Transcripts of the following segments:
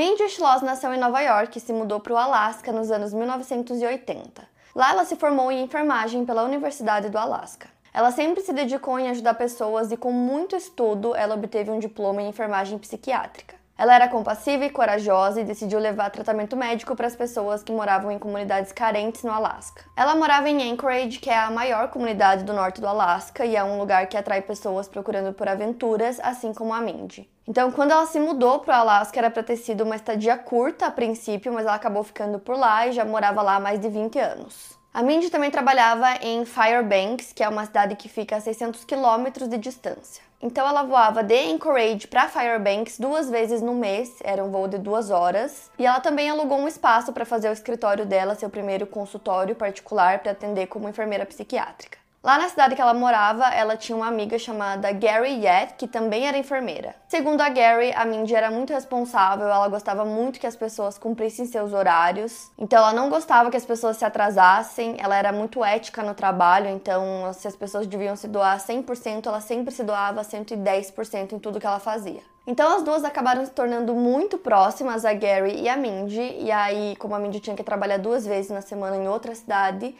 Mindy Schloss nasceu em Nova York e se mudou para o Alasca nos anos 1980. Lá ela se formou em enfermagem pela Universidade do Alasca. Ela sempre se dedicou em ajudar pessoas e com muito estudo ela obteve um diploma em enfermagem psiquiátrica. Ela era compassiva e corajosa e decidiu levar tratamento médico para as pessoas que moravam em comunidades carentes no Alasca. Ela morava em Anchorage, que é a maior comunidade do norte do Alasca e é um lugar que atrai pessoas procurando por aventuras, assim como a Mindy. Então, quando ela se mudou para o Alasca, era para ter sido uma estadia curta a princípio, mas ela acabou ficando por lá e já morava lá há mais de 20 anos. A Mindy também trabalhava em Fairbanks, que é uma cidade que fica a 600 quilômetros de distância. Então ela voava de Anchorage para Fairbanks duas vezes no mês, era um voo de duas horas. E ela também alugou um espaço para fazer o escritório dela, seu primeiro consultório particular para atender como enfermeira psiquiátrica. Lá na cidade que ela morava, ela tinha uma amiga chamada Gary Yet, que também era enfermeira. Segundo a Gary, a Mindy era muito responsável, ela gostava muito que as pessoas cumprissem seus horários. Então ela não gostava que as pessoas se atrasassem, ela era muito ética no trabalho, então se as pessoas deviam se doar 100%, ela sempre se doava 110% em tudo que ela fazia. Então as duas acabaram se tornando muito próximas, a Gary e a Mindy, e aí, como a Mindy tinha que trabalhar duas vezes na semana em outra cidade,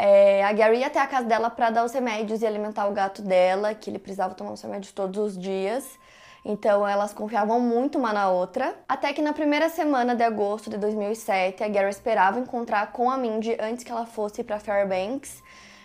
é, a Gary ia até a casa dela para dar os remédios e alimentar o gato dela, que ele precisava tomar os remédios todos os dias. Então elas confiavam muito uma na outra. Até que na primeira semana de agosto de 2007, a Gary esperava encontrar com a Mindy antes que ela fosse para Fairbanks.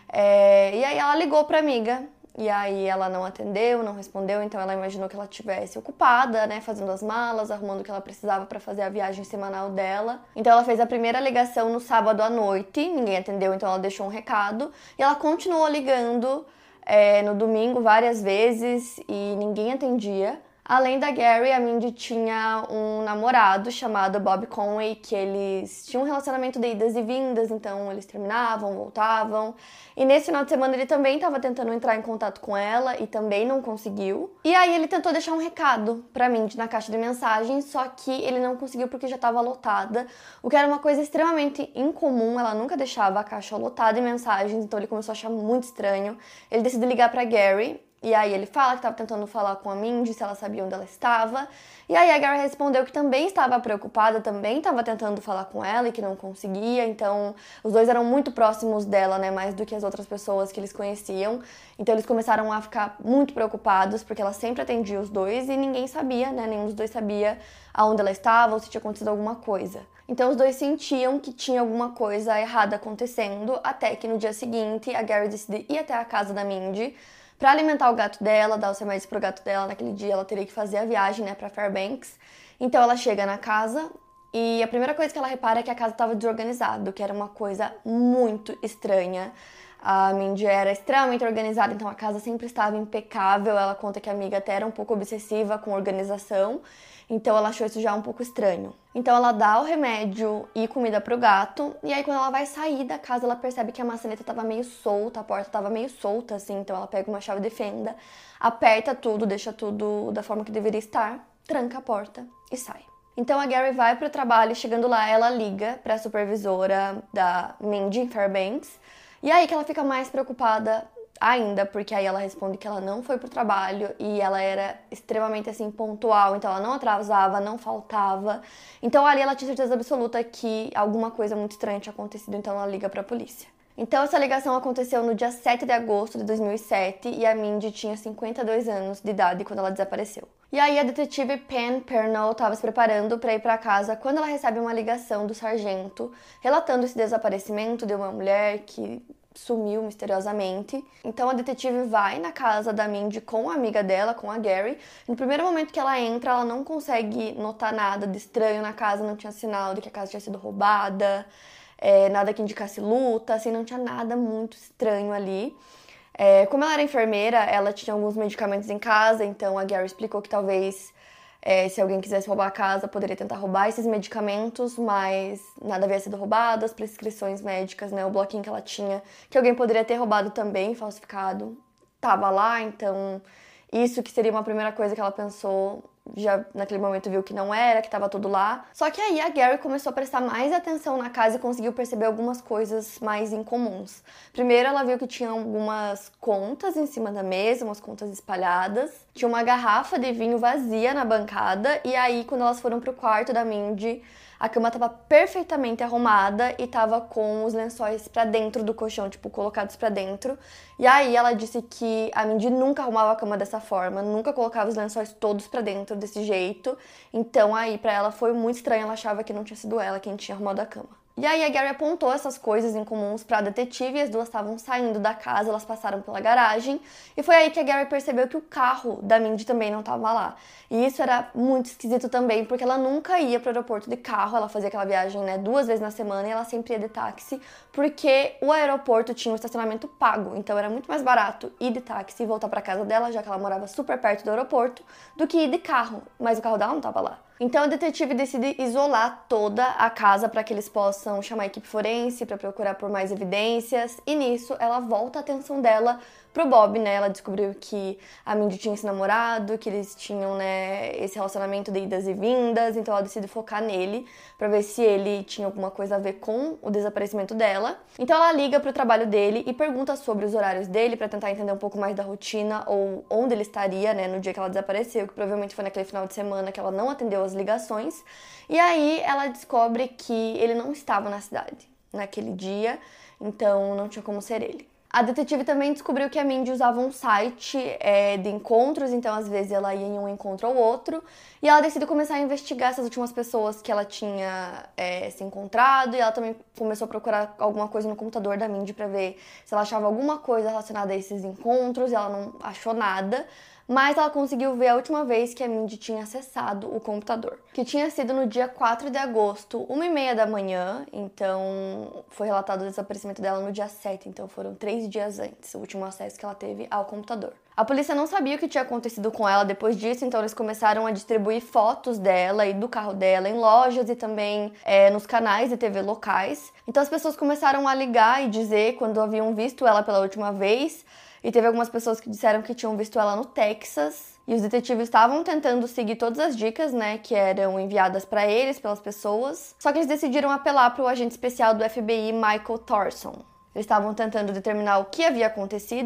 É, e aí ela ligou para amiga e aí ela não atendeu, não respondeu, então ela imaginou que ela estivesse ocupada, né, fazendo as malas, arrumando o que ela precisava para fazer a viagem semanal dela. Então ela fez a primeira ligação no sábado à noite, ninguém atendeu, então ela deixou um recado e ela continuou ligando é, no domingo várias vezes e ninguém atendia. Além da Gary, a Mindy tinha um namorado chamado Bob Conway, que eles tinham um relacionamento de idas e vindas, então eles terminavam, voltavam. E nesse final de semana ele também estava tentando entrar em contato com ela e também não conseguiu. E aí ele tentou deixar um recado pra Mindy na caixa de mensagens, só que ele não conseguiu porque já estava lotada, o que era uma coisa extremamente incomum, ela nunca deixava a caixa lotada de mensagens, então ele começou a achar muito estranho. Ele decidiu ligar para Gary e aí ele fala que estava tentando falar com a Mindy, se ela sabia onde ela estava. E aí a Gary respondeu que também estava preocupada, também estava tentando falar com ela e que não conseguia. Então, os dois eram muito próximos dela, né, mais do que as outras pessoas que eles conheciam. Então, eles começaram a ficar muito preocupados porque ela sempre atendia os dois e ninguém sabia, né, nenhum dos dois sabia aonde ela estava ou se tinha acontecido alguma coisa. Então, os dois sentiam que tinha alguma coisa errada acontecendo, até que no dia seguinte a Gary decidiu ir até a casa da Mindy para alimentar o gato dela, dar os remédios pro gato dela. Naquele dia ela teria que fazer a viagem, né, para Fairbanks. Então ela chega na casa e a primeira coisa que ela repara é que a casa estava desorganizada, que era uma coisa muito estranha. A Mindy era extremamente organizada, então a casa sempre estava impecável. Ela conta que a amiga até era um pouco obsessiva com organização. Então ela achou isso já um pouco estranho. Então ela dá o remédio e comida pro gato, e aí quando ela vai sair da casa, ela percebe que a maçaneta tava meio solta, a porta tava meio solta assim, então ela pega uma chave de fenda, aperta tudo, deixa tudo da forma que deveria estar, tranca a porta e sai. Então a Gary vai pro trabalho, chegando lá, ela liga para a supervisora da Mindy Fairbanks. E aí que ela fica mais preocupada ainda, porque aí ela responde que ela não foi pro trabalho e ela era extremamente assim pontual, então ela não atrasava, não faltava. Então ali ela tinha certeza absoluta que alguma coisa muito estranha tinha acontecido, então ela liga para a polícia. Então essa ligação aconteceu no dia 7 de agosto de 2007 e a Mindy tinha 52 anos de idade quando ela desapareceu. E aí a detetive Pen Pernell estava se preparando para ir para casa quando ela recebe uma ligação do sargento relatando esse desaparecimento de uma mulher que sumiu misteriosamente. Então a detetive vai na casa da Mindy com a amiga dela, com a Gary. No primeiro momento que ela entra, ela não consegue notar nada de estranho na casa, não tinha sinal de que a casa tinha sido roubada, é, nada que indicasse luta, assim, não tinha nada muito estranho ali. É, como ela era enfermeira, ela tinha alguns medicamentos em casa, então a Gary explicou que talvez é, se alguém quisesse roubar a casa, poderia tentar roubar esses medicamentos, mas nada havia sido roubado, as prescrições médicas, né, o bloquinho que ela tinha, que alguém poderia ter roubado também, falsificado, tava lá, então isso que seria uma primeira coisa que ela pensou já naquele momento viu que não era, que estava tudo lá. Só que aí a Gary começou a prestar mais atenção na casa e conseguiu perceber algumas coisas mais incomuns. Primeiro, ela viu que tinha algumas contas em cima da mesa, umas contas espalhadas. Tinha uma garrafa de vinho vazia na bancada e aí quando elas foram pro quarto da Mindy, a cama estava perfeitamente arrumada e estava com os lençóis para dentro do colchão, tipo, colocados para dentro. E aí ela disse que a Mindy nunca arrumava a cama dessa forma, nunca colocava os lençóis todos para dentro desse jeito. Então aí para ela foi muito estranho, ela achava que não tinha sido ela quem tinha arrumado a cama. E aí a Gary apontou essas coisas incomuns para a detetive e as duas estavam saindo da casa, elas passaram pela garagem e foi aí que a Gary percebeu que o carro da Mindy também não estava lá. E isso era muito esquisito também, porque ela nunca ia para o aeroporto de carro, ela fazia aquela viagem, né, duas vezes na semana e ela sempre ia de táxi, porque o aeroporto tinha um estacionamento pago, então era muito mais barato ir de táxi e voltar para casa dela, já que ela morava super perto do aeroporto, do que ir de carro, mas o carro dela não estava lá. Então a detetive decide isolar toda a casa para que eles possam chamar a equipe forense para procurar por mais evidências. E nisso ela volta a atenção dela pro Bob, né? Ela descobriu que a Mindy tinha esse namorado, que eles tinham, né, esse relacionamento de idas e vindas, então ela decide focar nele para ver se ele tinha alguma coisa a ver com o desaparecimento dela. Então ela liga pro trabalho dele e pergunta sobre os horários dele para tentar entender um pouco mais da rotina ou onde ele estaria, né, no dia que ela desapareceu, que provavelmente foi naquele final de semana que ela não atendeu as ligações. E aí ela descobre que ele não estava na cidade naquele dia, então não tinha como ser ele. A detetive também descobriu que a Mindy usava um site é, de encontros, então às vezes ela ia em um encontro ou outro, e ela decidiu começar a investigar essas últimas pessoas que ela tinha é, se encontrado, e ela também começou a procurar alguma coisa no computador da Mindy para ver se ela achava alguma coisa relacionada a esses encontros, e ela não achou nada mas ela conseguiu ver a última vez que a Mindy tinha acessado o computador, que tinha sido no dia 4 de agosto, 1 e meia da manhã, então foi relatado o desaparecimento dela no dia 7, então foram três dias antes, o último acesso que ela teve ao computador. A polícia não sabia o que tinha acontecido com ela depois disso, então eles começaram a distribuir fotos dela e do carro dela em lojas e também é, nos canais de TV locais. Então as pessoas começaram a ligar e dizer quando haviam visto ela pela última vez. E teve algumas pessoas que disseram que tinham visto ela no Texas. E os detetives estavam tentando seguir todas as dicas, né, que eram enviadas para eles pelas pessoas. Só que eles decidiram apelar para o agente especial do FBI, Michael Thorson. Eles estavam tentando determinar o que havia acontecido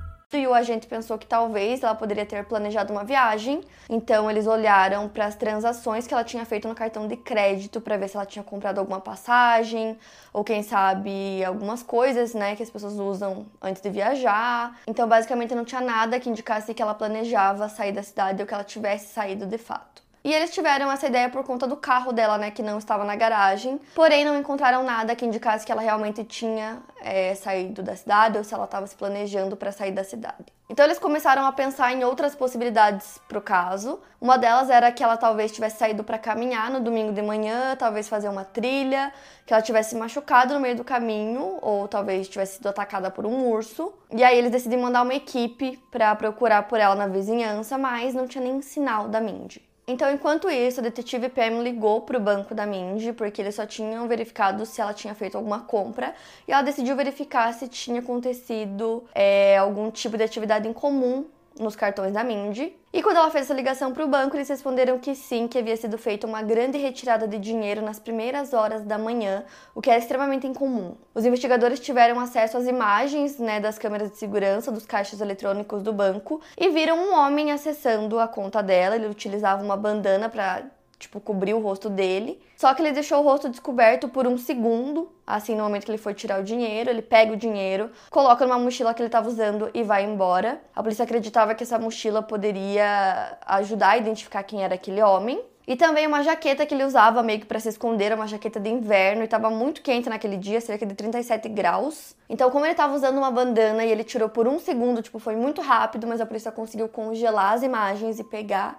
E o agente pensou que talvez ela poderia ter planejado uma viagem. Então eles olharam para as transações que ela tinha feito no cartão de crédito para ver se ela tinha comprado alguma passagem ou quem sabe algumas coisas, né, que as pessoas usam antes de viajar. Então basicamente não tinha nada que indicasse que ela planejava sair da cidade ou que ela tivesse saído de fato. E eles tiveram essa ideia por conta do carro dela, né, que não estava na garagem. Porém, não encontraram nada que indicasse que ela realmente tinha é, saído da cidade ou se ela estava se planejando para sair da cidade. Então eles começaram a pensar em outras possibilidades para o caso. Uma delas era que ela talvez tivesse saído para caminhar no domingo de manhã, talvez fazer uma trilha, que ela tivesse machucado no meio do caminho ou talvez tivesse sido atacada por um urso. E aí eles decidiram mandar uma equipe para procurar por ela na vizinhança, mas não tinha nem sinal da Mindy. Então, enquanto isso, a detetive Pam ligou para o banco da Mindy, porque eles só tinham verificado se ela tinha feito alguma compra, e ela decidiu verificar se tinha acontecido é, algum tipo de atividade em comum nos cartões da Mindy. E quando ela fez essa ligação para o banco, eles responderam que sim, que havia sido feita uma grande retirada de dinheiro nas primeiras horas da manhã, o que é extremamente incomum. Os investigadores tiveram acesso às imagens né, das câmeras de segurança dos caixas eletrônicos do banco e viram um homem acessando a conta dela. Ele utilizava uma bandana para tipo, cobriu o rosto dele. Só que ele deixou o rosto descoberto por um segundo, assim, no momento que ele foi tirar o dinheiro. Ele pega o dinheiro, coloca numa mochila que ele estava usando e vai embora. A polícia acreditava que essa mochila poderia ajudar a identificar quem era aquele homem. E também uma jaqueta que ele usava meio que para se esconder, uma jaqueta de inverno, e estava muito quente naquele dia, cerca de 37 graus. Então, como ele estava usando uma bandana e ele tirou por um segundo, tipo, foi muito rápido, mas a polícia conseguiu congelar as imagens e pegar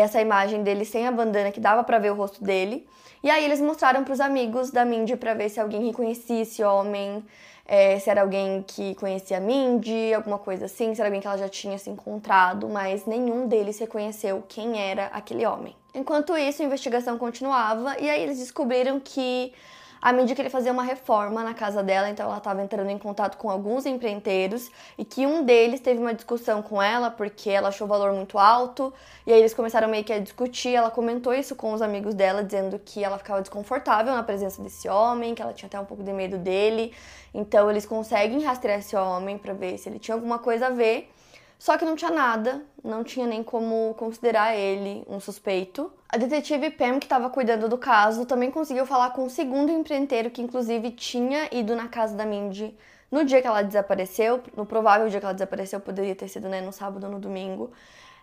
essa imagem dele sem a bandana, que dava para ver o rosto dele. E aí eles mostraram para os amigos da Mindy para ver se alguém reconhecia esse homem, é, se era alguém que conhecia a Mindy, alguma coisa assim, se era alguém que ela já tinha se encontrado, mas nenhum deles reconheceu quem era aquele homem. Enquanto isso, a investigação continuava e aí eles descobriram que a Mindy queria fazer uma reforma na casa dela, então ela estava entrando em contato com alguns empreiteiros e que um deles teve uma discussão com ela porque ela achou o valor muito alto e aí eles começaram meio que a discutir. Ela comentou isso com os amigos dela, dizendo que ela ficava desconfortável na presença desse homem, que ela tinha até um pouco de medo dele. Então eles conseguem rastrear esse homem para ver se ele tinha alguma coisa a ver. Só que não tinha nada, não tinha nem como considerar ele um suspeito. A detetive Pam, que estava cuidando do caso, também conseguiu falar com o segundo empreiteiro, que inclusive tinha ido na casa da Mindy no dia que ela desapareceu. No provável dia que ela desapareceu, poderia ter sido né, no sábado ou no domingo.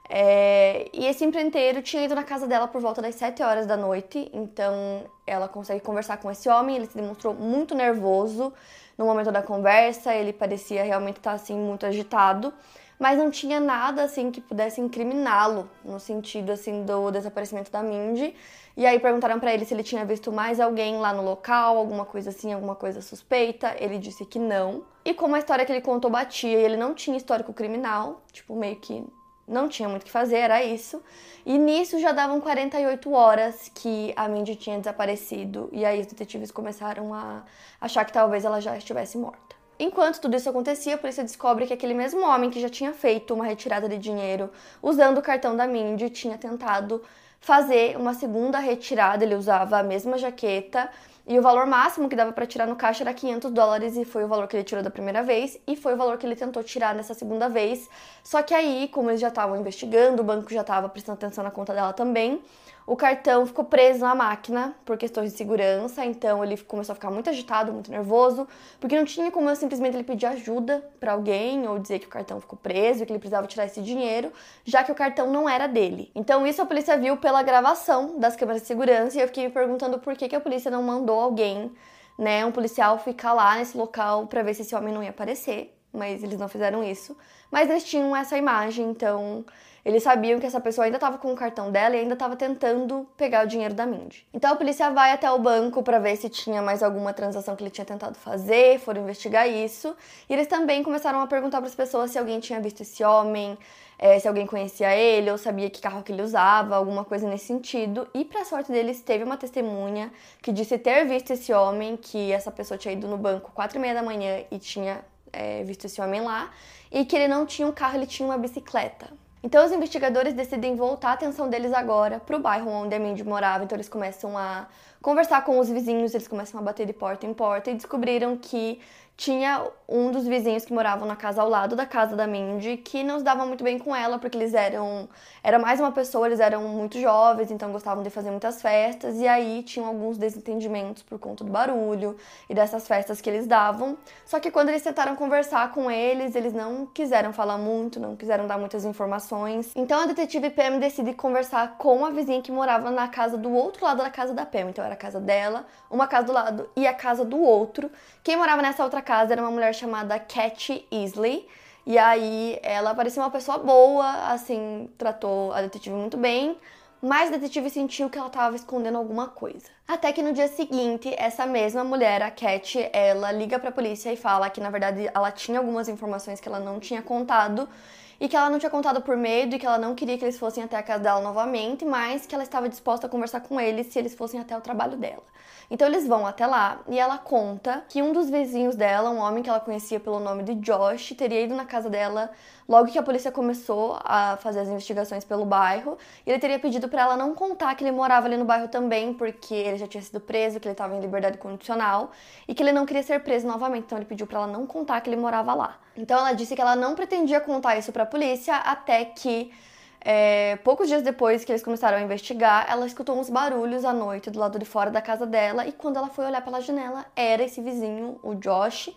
É... e esse empreiteiro tinha ido na casa dela por volta das 7 horas da noite, então ela consegue conversar com esse homem. Ele se demonstrou muito nervoso no momento da conversa, ele parecia realmente estar assim muito agitado mas não tinha nada assim que pudesse incriminá-lo no sentido assim do desaparecimento da Mindy. E aí perguntaram para ele se ele tinha visto mais alguém lá no local, alguma coisa assim, alguma coisa suspeita. Ele disse que não. E como a história que ele contou batia e ele não tinha histórico criminal, tipo meio que não tinha muito o que fazer, era isso. E nisso já davam 48 horas que a Mindy tinha desaparecido. E aí os detetives começaram a achar que talvez ela já estivesse morta. Enquanto tudo isso acontecia, a polícia descobre que aquele mesmo homem que já tinha feito uma retirada de dinheiro usando o cartão da Mindy tinha tentado fazer uma segunda retirada. Ele usava a mesma jaqueta e o valor máximo que dava para tirar no caixa era 500 dólares e foi o valor que ele tirou da primeira vez e foi o valor que ele tentou tirar nessa segunda vez. Só que aí, como eles já estavam investigando, o banco já estava prestando atenção na conta dela também, o cartão ficou preso na máquina por questões de segurança, então ele começou a ficar muito agitado, muito nervoso, porque não tinha como eu simplesmente ele pedir ajuda para alguém ou dizer que o cartão ficou preso que ele precisava tirar esse dinheiro, já que o cartão não era dele. Então isso a polícia viu pela gravação das câmeras de segurança e eu fiquei me perguntando por que, que a polícia não mandou alguém, né, um policial ficar lá nesse local para ver se esse homem não ia aparecer, mas eles não fizeram isso. Mas eles tinham essa imagem, então eles sabiam que essa pessoa ainda estava com o cartão dela e ainda estava tentando pegar o dinheiro da Mindy. Então a polícia vai até o banco para ver se tinha mais alguma transação que ele tinha tentado fazer, foram investigar isso. E eles também começaram a perguntar para as pessoas se alguém tinha visto esse homem, é, se alguém conhecia ele ou sabia que carro que ele usava, alguma coisa nesse sentido. E para sorte deles, teve uma testemunha que disse ter visto esse homem, que essa pessoa tinha ido no banco quatro e meia da manhã e tinha é, visto esse homem lá, e que ele não tinha um carro, ele tinha uma bicicleta. Então os investigadores decidem voltar a atenção deles agora para o bairro onde a Mindy morava. Então eles começam a conversar com os vizinhos, eles começam a bater de porta em porta e descobriram que tinha um dos vizinhos que moravam na casa ao lado da casa da Mindy que não se dava muito bem com ela porque eles eram era mais uma pessoa, eles eram muito jovens, então gostavam de fazer muitas festas e aí tinham alguns desentendimentos por conta do barulho e dessas festas que eles davam. Só que quando eles tentaram conversar com eles, eles não quiseram falar muito, não quiseram dar muitas informações. Então a detetive Pam decide conversar com a vizinha que morava na casa do outro lado da casa da Pam. Então era a casa dela, uma casa do lado e a casa do outro. Quem morava nessa outra casa era uma mulher chamada Cat Easley. E aí ela parecia uma pessoa boa, assim, tratou a detetive muito bem, mas a detetive sentiu que ela estava escondendo alguma coisa. Até que no dia seguinte, essa mesma mulher, a Cat, ela liga para a polícia e fala que na verdade ela tinha algumas informações que ela não tinha contado e que ela não tinha contado por medo e que ela não queria que eles fossem até a casa dela novamente, mas que ela estava disposta a conversar com eles se eles fossem até o trabalho dela. Então eles vão até lá e ela conta que um dos vizinhos dela, um homem que ela conhecia pelo nome de Josh, teria ido na casa dela logo que a polícia começou a fazer as investigações pelo bairro. E ele teria pedido para ela não contar que ele morava ali no bairro também, porque ele já tinha sido preso, que ele estava em liberdade condicional e que ele não queria ser preso novamente. Então ele pediu para ela não contar que ele morava lá. Então ela disse que ela não pretendia contar isso para a polícia até que é, poucos dias depois que eles começaram a investigar, ela escutou uns barulhos à noite do lado de fora da casa dela e quando ela foi olhar pela janela, era esse vizinho, o Josh,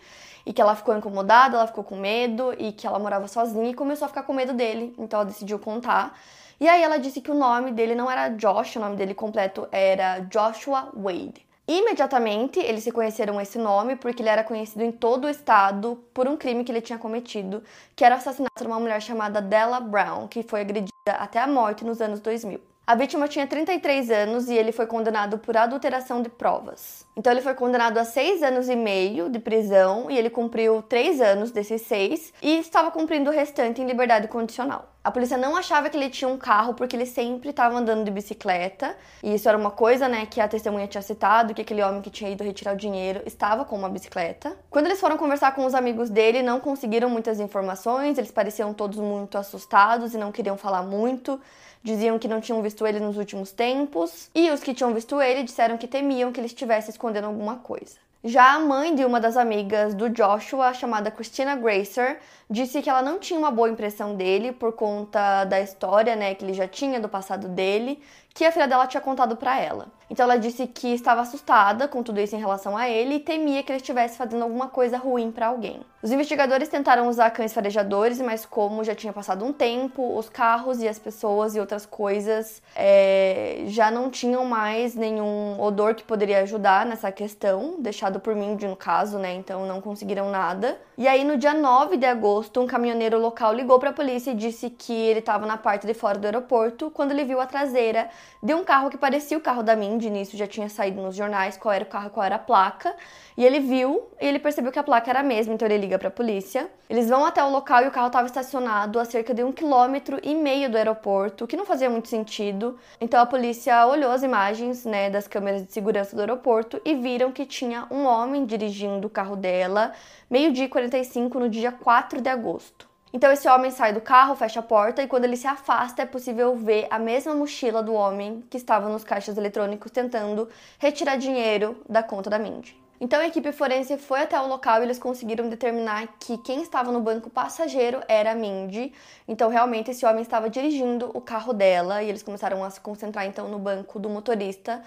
e que ela ficou incomodada, ela ficou com medo e que ela morava sozinha e começou a ficar com medo dele, então ela decidiu contar. E aí ela disse que o nome dele não era Josh, o nome dele completo era Joshua Wade. Imediatamente eles se conheceram esse nome porque ele era conhecido em todo o estado por um crime que ele tinha cometido, que era o assassinato de uma mulher chamada Della Brown, que foi agredida até a morte nos anos 2000. A vítima tinha 33 anos e ele foi condenado por adulteração de provas. Então ele foi condenado a seis anos e meio de prisão e ele cumpriu três anos desses seis e estava cumprindo o restante em liberdade condicional. A polícia não achava que ele tinha um carro porque ele sempre estava andando de bicicleta. E isso era uma coisa, né, que a testemunha tinha citado, que aquele homem que tinha ido retirar o dinheiro estava com uma bicicleta. Quando eles foram conversar com os amigos dele, não conseguiram muitas informações, eles pareciam todos muito assustados e não queriam falar muito. Diziam que não tinham visto ele nos últimos tempos, e os que tinham visto ele disseram que temiam que ele estivesse escondendo alguma coisa. Já a mãe de uma das amigas do Joshua, chamada Christina Gracer, disse que ela não tinha uma boa impressão dele por conta da história, né, que ele já tinha do passado dele, que a filha dela tinha contado para ela. Então ela disse que estava assustada com tudo isso em relação a ele e temia que ele estivesse fazendo alguma coisa ruim para alguém. Os investigadores tentaram usar cães farejadores, mas como já tinha passado um tempo, os carros e as pessoas e outras coisas é, já não tinham mais nenhum odor que poderia ajudar nessa questão, deixado por mim no caso, né? Então não conseguiram nada. E aí no dia 9 de agosto, um caminhoneiro local ligou para a polícia e disse que ele estava na parte de fora do aeroporto quando ele viu a traseira de um carro que parecia o carro da Mindy. Nisso já tinha saído nos jornais qual era o carro, qual era a placa. E ele viu e ele percebeu que a placa era a mesma, então ele liga para a polícia. Eles vão até o local e o carro estava estacionado a cerca de um quilômetro e meio do aeroporto, o que não fazia muito sentido. Então a polícia olhou as imagens né, das câmeras de segurança do aeroporto e viram que tinha um homem dirigindo o carro dela, meio-dia 45 no dia 4 de agosto. Então esse homem sai do carro, fecha a porta e quando ele se afasta é possível ver a mesma mochila do homem que estava nos caixas eletrônicos tentando retirar dinheiro da conta da Mindy. Então a equipe forense foi até o local e eles conseguiram determinar que quem estava no banco passageiro era a Mindy. Então realmente esse homem estava dirigindo o carro dela e eles começaram a se concentrar então no banco do motorista.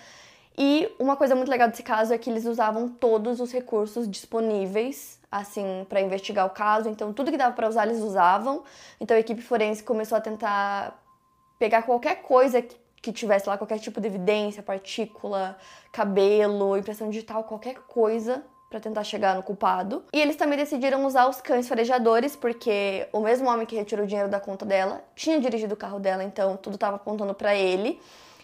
E uma coisa muito legal desse caso é que eles usavam todos os recursos disponíveis assim, para investigar o caso. Então, tudo que dava para usar, eles usavam. Então, a equipe forense começou a tentar pegar qualquer coisa que, que tivesse lá, qualquer tipo de evidência, partícula, cabelo, impressão digital, qualquer coisa para tentar chegar no culpado. E eles também decidiram usar os cães farejadores, porque o mesmo homem que retirou o dinheiro da conta dela tinha dirigido o carro dela, então tudo estava apontando para ele.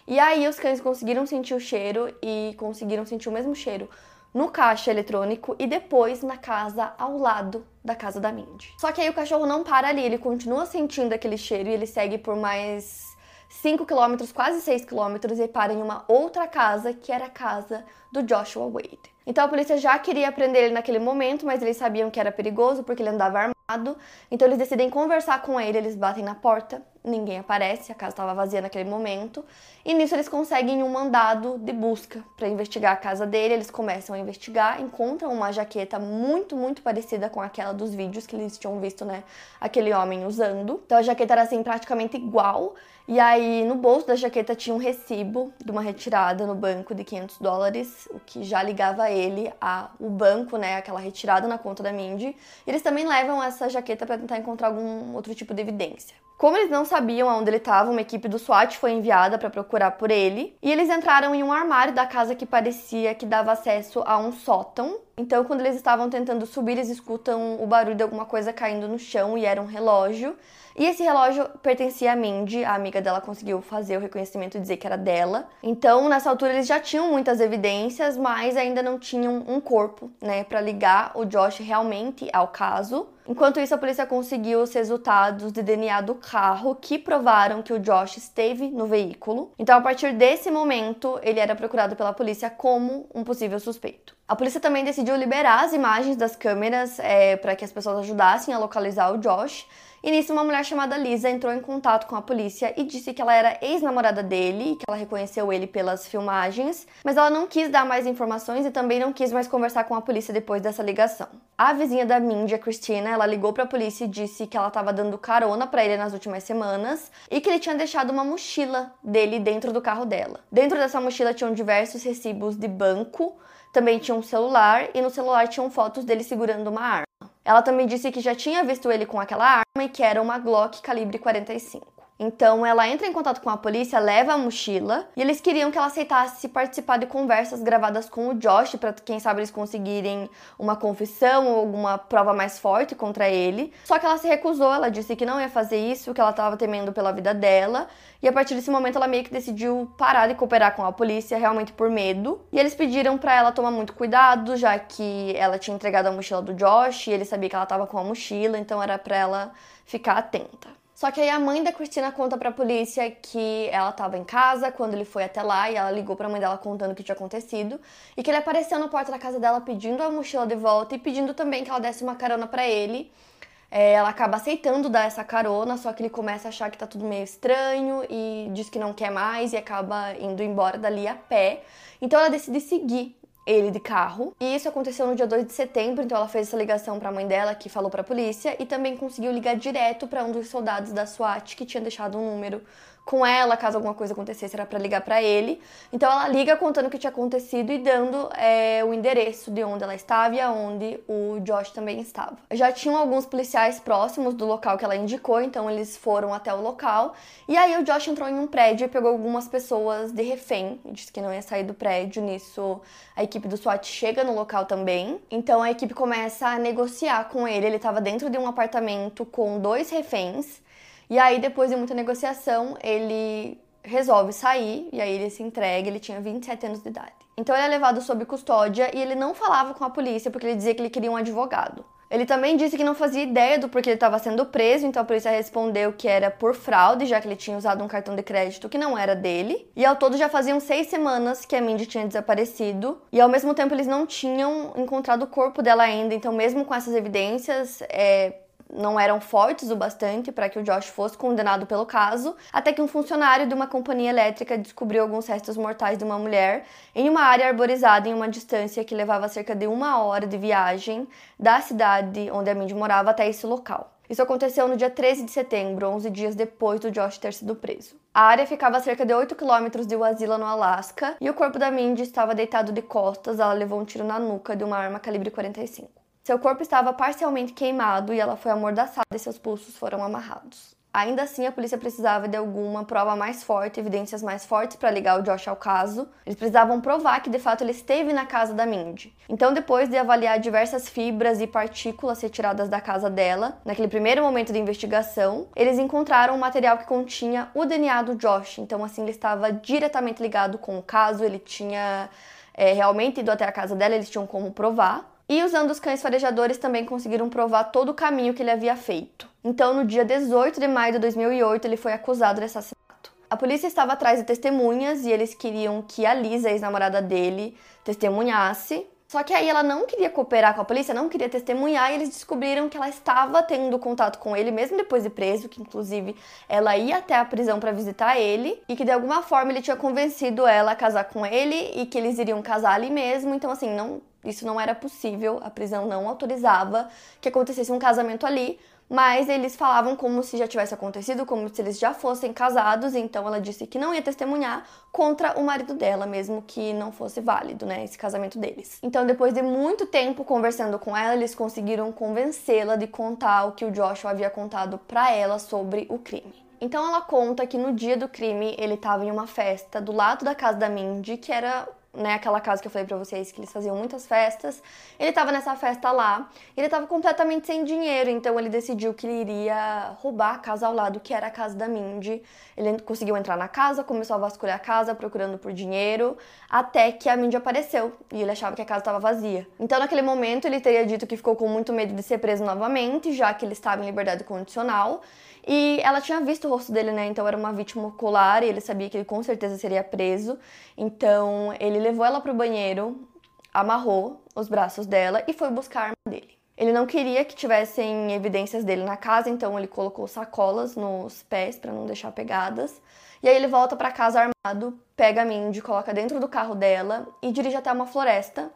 E aí os cães conseguiram sentir o cheiro e conseguiram sentir o mesmo cheiro no caixa eletrônico e depois na casa ao lado da casa da Mindy. Só que aí o cachorro não para ali, ele continua sentindo aquele cheiro e ele segue por mais 5 quilômetros, quase 6 quilômetros, e para em uma outra casa, que era a casa do Joshua Wade. Então a polícia já queria prender ele naquele momento, mas eles sabiam que era perigoso porque ele andava armado. Então eles decidem conversar com ele, eles batem na porta, ninguém aparece, a casa estava vazia naquele momento. E nisso eles conseguem um mandado de busca para investigar a casa dele. Eles começam a investigar, encontram uma jaqueta muito, muito parecida com aquela dos vídeos que eles tinham visto, né? Aquele homem usando. Então a jaqueta era assim praticamente igual. E aí no bolso da jaqueta tinha um recibo de uma retirada no banco de 500 dólares, o que já ligava ele ao banco, né? Aquela retirada na conta da Mindy. E eles também levam essa jaqueta para tentar encontrar algum outro tipo de evidência. Como eles não sabiam aonde ele estava, uma equipe do SWAT foi enviada para procurar por ele. E eles entraram em um armário da casa que parecia que dava acesso a um sótão. Então, quando eles estavam tentando subir, eles escutam o barulho de alguma coisa caindo no chão e era um relógio. E esse relógio pertencia a Mindy, a amiga dela conseguiu fazer o reconhecimento e dizer que era dela. Então, nessa altura, eles já tinham muitas evidências, mas ainda não tinham um corpo, né, para ligar o Josh realmente ao caso. Enquanto isso, a polícia conseguiu os resultados de DNA do carro que provaram que o Josh esteve no veículo. Então, a partir desse momento, ele era procurado pela polícia como um possível suspeito. A polícia também decidiu liberar as imagens das câmeras é, para que as pessoas ajudassem a localizar o Josh. E nisso, uma mulher chamada Lisa entrou em contato com a polícia e disse que ela era ex-namorada dele, que ela reconheceu ele pelas filmagens, mas ela não quis dar mais informações e também não quis mais conversar com a polícia depois dessa ligação. A vizinha da Mindy, a Christina, ela ligou para a polícia e disse que ela estava dando carona para ele nas últimas semanas e que ele tinha deixado uma mochila dele dentro do carro dela. Dentro dessa mochila tinham diversos recibos de banco, também tinha um celular e no celular tinham fotos dele segurando uma arma. Ela também disse que já tinha visto ele com aquela arma e que era uma Glock calibre 45. Então ela entra em contato com a polícia, leva a mochila e eles queriam que ela aceitasse participar de conversas gravadas com o Josh para quem sabe eles conseguirem uma confissão ou alguma prova mais forte contra ele. Só que ela se recusou, ela disse que não ia fazer isso, que ela estava temendo pela vida dela. E a partir desse momento ela meio que decidiu parar de cooperar com a polícia, realmente por medo. E eles pediram para ela tomar muito cuidado, já que ela tinha entregado a mochila do Josh e ele sabia que ela estava com a mochila, então era para ela ficar atenta. Só que aí a mãe da Cristina conta pra polícia que ela estava em casa quando ele foi até lá e ela ligou pra mãe dela contando o que tinha acontecido e que ele apareceu na porta da casa dela pedindo a mochila de volta e pedindo também que ela desse uma carona para ele. É, ela acaba aceitando dar essa carona, só que ele começa a achar que tá tudo meio estranho e diz que não quer mais e acaba indo embora dali a pé. Então ela decide seguir ele de carro. E isso aconteceu no dia 2 de setembro, então ela fez essa ligação para a mãe dela, que falou para a polícia, e também conseguiu ligar direto para um dos soldados da SWAT que tinha deixado um número com ela, caso alguma coisa acontecesse, era para ligar para ele. Então ela liga contando o que tinha acontecido e dando é, o endereço de onde ela estava e aonde o Josh também estava. Já tinham alguns policiais próximos do local que ela indicou, então eles foram até o local. E aí o Josh entrou em um prédio e pegou algumas pessoas de refém, disse que não ia sair do prédio. Nisso, a equipe do SWAT chega no local também. Então a equipe começa a negociar com ele. Ele estava dentro de um apartamento com dois reféns. E aí, depois de muita negociação, ele resolve sair e aí ele se entrega. Ele tinha 27 anos de idade. Então ele é levado sob custódia e ele não falava com a polícia porque ele dizia que ele queria um advogado. Ele também disse que não fazia ideia do porquê ele estava sendo preso, então a polícia respondeu que era por fraude, já que ele tinha usado um cartão de crédito que não era dele. E ao todo já faziam seis semanas que a Mindy tinha desaparecido. E ao mesmo tempo eles não tinham encontrado o corpo dela ainda, então mesmo com essas evidências, é, não eram fortes o bastante para que o Josh fosse condenado pelo caso, até que um funcionário de uma companhia elétrica descobriu alguns restos mortais de uma mulher em uma área arborizada em uma distância que levava cerca de uma hora de viagem da cidade onde a Mindy morava até esse local. Isso aconteceu no dia 13 de setembro, 11 dias depois do Josh ter sido preso. A área ficava a cerca de 8 quilômetros de Wasilla, no Alasca, e o corpo da Mindy estava deitado de costas, ela levou um tiro na nuca de uma arma calibre 45. Seu corpo estava parcialmente queimado e ela foi amordaçada e seus pulsos foram amarrados. Ainda assim, a polícia precisava de alguma prova mais forte, evidências mais fortes para ligar o Josh ao caso. Eles precisavam provar que de fato ele esteve na casa da Mindy. Então, depois de avaliar diversas fibras e partículas retiradas da casa dela, naquele primeiro momento de investigação, eles encontraram um material que continha o DNA do Josh. Então, assim, ele estava diretamente ligado com o caso, ele tinha é, realmente ido até a casa dela, eles tinham como provar. E usando os cães farejadores também conseguiram provar todo o caminho que ele havia feito. Então, no dia 18 de maio de 2008, ele foi acusado de assassinato. A polícia estava atrás de testemunhas e eles queriam que a Lisa, ex-namorada dele, testemunhasse. Só que aí ela não queria cooperar com a polícia, não queria testemunhar, e eles descobriram que ela estava tendo contato com ele, mesmo depois de preso, que inclusive ela ia até a prisão para visitar ele, e que de alguma forma ele tinha convencido ela a casar com ele e que eles iriam casar ali mesmo. Então, assim, não isso não era possível, a prisão não autorizava que acontecesse um casamento ali, mas eles falavam como se já tivesse acontecido, como se eles já fossem casados, então ela disse que não ia testemunhar contra o marido dela, mesmo que não fosse válido, né, esse casamento deles. Então, depois de muito tempo conversando com ela, eles conseguiram convencê-la de contar o que o Joshua havia contado para ela sobre o crime. Então ela conta que no dia do crime ele estava em uma festa do lado da casa da Mindy, que era né, aquela casa que eu falei pra vocês que eles faziam muitas festas. Ele tava nessa festa lá, ele tava completamente sem dinheiro, então ele decidiu que ele iria roubar a casa ao lado, que era a casa da Mindy. Ele conseguiu entrar na casa, começou a vasculhar a casa, procurando por dinheiro, até que a Mindy apareceu e ele achava que a casa estava vazia. Então, naquele momento, ele teria dito que ficou com muito medo de ser preso novamente, já que ele estava em liberdade condicional. E ela tinha visto o rosto dele, né? Então era uma vítima ocular e ele sabia que ele com certeza seria preso. Então ele levou ela pro banheiro, amarrou os braços dela e foi buscar a arma dele. Ele não queria que tivessem evidências dele na casa, então ele colocou sacolas nos pés para não deixar pegadas. E aí ele volta para casa armado, pega a Mindy, coloca dentro do carro dela e dirige até uma floresta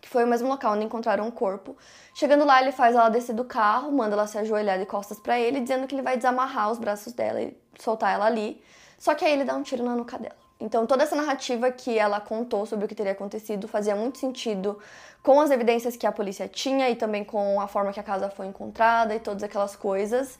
que foi o mesmo local onde encontraram o corpo. Chegando lá, ele faz ela descer do carro, manda ela se ajoelhar de costas para ele, dizendo que ele vai desamarrar os braços dela e soltar ela ali. Só que aí ele dá um tiro na nuca dela. Então, toda essa narrativa que ela contou sobre o que teria acontecido fazia muito sentido com as evidências que a polícia tinha e também com a forma que a casa foi encontrada e todas aquelas coisas.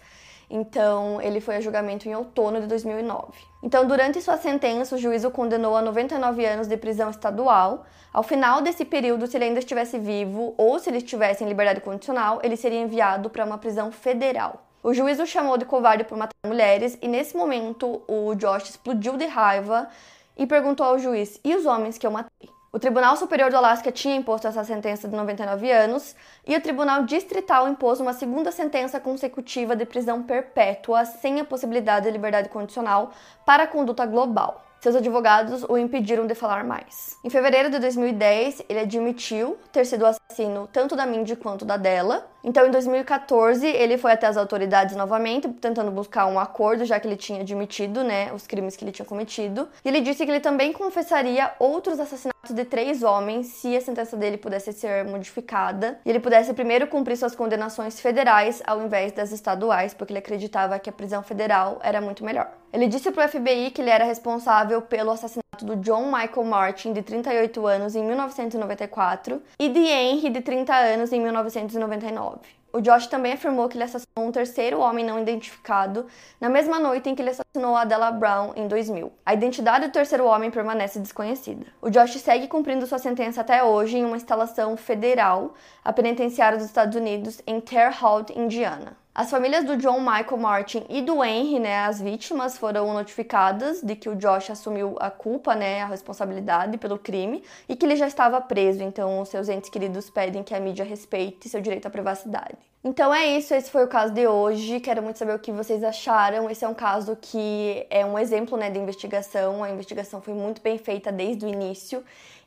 Então, ele foi a julgamento em outono de 2009. Então, durante sua sentença, o juiz o condenou a 99 anos de prisão estadual. Ao final desse período, se ele ainda estivesse vivo ou se ele estivesse em liberdade condicional, ele seria enviado para uma prisão federal. O juiz o chamou de covarde por matar mulheres e nesse momento o Josh explodiu de raiva e perguntou ao juiz: "E os homens que eu matei?" O Tribunal Superior do Alasca tinha imposto essa sentença de 99 anos e o Tribunal Distrital impôs uma segunda sentença consecutiva de prisão perpétua sem a possibilidade de liberdade condicional para a conduta global. Seus advogados o impediram de falar mais. Em fevereiro de 2010, ele admitiu ter sido assassino tanto da Mindy quanto da dela. Então, em 2014, ele foi até as autoridades novamente, tentando buscar um acordo, já que ele tinha admitido, né, os crimes que ele tinha cometido. E ele disse que ele também confessaria outros assassinatos de três homens se a sentença dele pudesse ser modificada e ele pudesse primeiro cumprir suas condenações federais ao invés das estaduais, porque ele acreditava que a prisão federal era muito melhor. Ele disse para o FBI que ele era responsável pelo assassinato do John Michael Martin, de 38 anos, em 1994, e de Henry, de 30 anos, em 1999. O Josh também afirmou que ele assassinou um terceiro homem não identificado na mesma noite em que ele assassinou a Della Brown em 2000. A identidade do terceiro homem permanece desconhecida. O Josh segue cumprindo sua sentença até hoje em uma instalação federal, a penitenciária dos Estados Unidos, em Terre Haute, Indiana. As famílias do John Michael Martin e do Henry, né, as vítimas, foram notificadas de que o Josh assumiu a culpa, né, a responsabilidade pelo crime e que ele já estava preso. Então, os seus entes queridos pedem que a mídia respeite seu direito à privacidade. Então é isso, esse foi o caso de hoje. Quero muito saber o que vocês acharam. Esse é um caso que é um exemplo, né, de investigação. A investigação foi muito bem feita desde o início.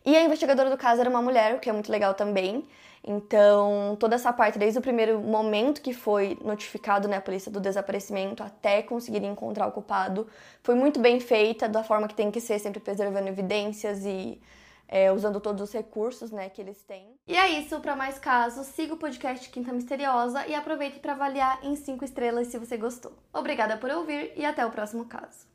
E a investigadora do caso era uma mulher, o que é muito legal também. Então, toda essa parte, desde o primeiro momento que foi notificado né, a polícia do desaparecimento até conseguir encontrar o culpado, foi muito bem feita, da forma que tem que ser, sempre preservando evidências e é, usando todos os recursos né, que eles têm. E é isso, para mais casos, siga o podcast Quinta Misteriosa e aproveite para avaliar em 5 estrelas se você gostou. Obrigada por ouvir e até o próximo caso.